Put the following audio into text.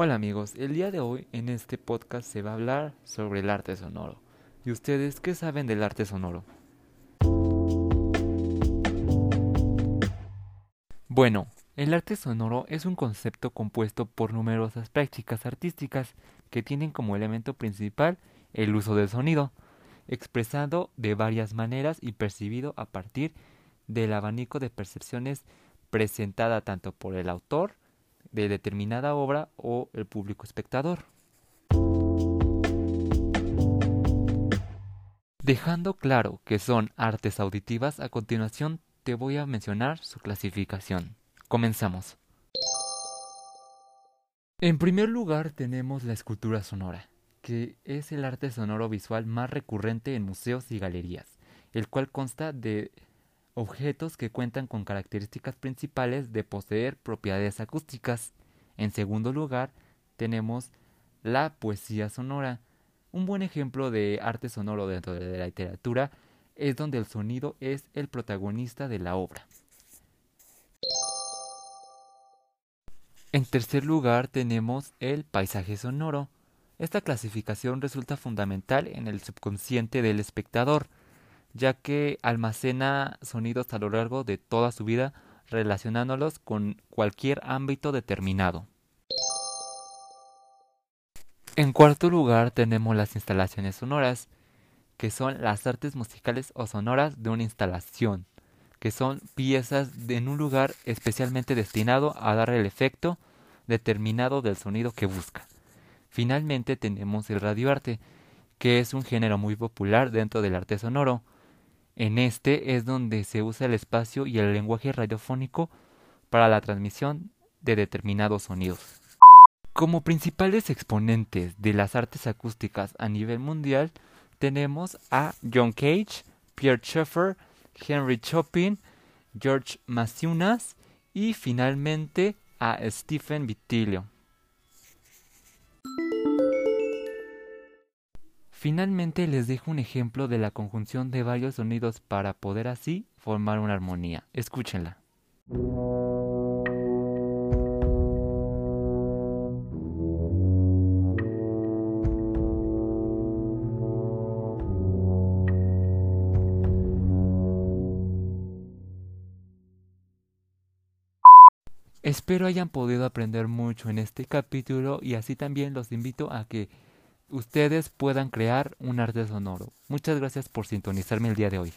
Hola amigos, el día de hoy en este podcast se va a hablar sobre el arte sonoro. ¿Y ustedes qué saben del arte sonoro? Bueno, el arte sonoro es un concepto compuesto por numerosas prácticas artísticas que tienen como elemento principal el uso del sonido, expresado de varias maneras y percibido a partir del abanico de percepciones presentada tanto por el autor de determinada obra o el público espectador. Dejando claro que son artes auditivas, a continuación te voy a mencionar su clasificación. Comenzamos. En primer lugar tenemos la escultura sonora, que es el arte sonoro visual más recurrente en museos y galerías, el cual consta de objetos que cuentan con características principales de poseer propiedades acústicas. En segundo lugar, tenemos la poesía sonora. Un buen ejemplo de arte sonoro dentro de la literatura es donde el sonido es el protagonista de la obra. En tercer lugar tenemos el paisaje sonoro. Esta clasificación resulta fundamental en el subconsciente del espectador, ya que almacena sonidos a lo largo de toda su vida relacionándolos con cualquier ámbito determinado. En cuarto lugar tenemos las instalaciones sonoras, que son las artes musicales o sonoras de una instalación, que son piezas en un lugar especialmente destinado a dar el efecto determinado del sonido que busca. Finalmente tenemos el radioarte, que es un género muy popular dentro del arte sonoro, en este es donde se usa el espacio y el lenguaje radiofónico para la transmisión de determinados sonidos. Como principales exponentes de las artes acústicas a nivel mundial tenemos a John Cage, Pierre Schaeffer, Henry Chopin, George Masiunas y finalmente a Stephen Vitilio. Finalmente les dejo un ejemplo de la conjunción de varios sonidos para poder así formar una armonía. Escúchenla. Espero hayan podido aprender mucho en este capítulo y así también los invito a que ustedes puedan crear un arte sonoro. Muchas gracias por sintonizarme el día de hoy.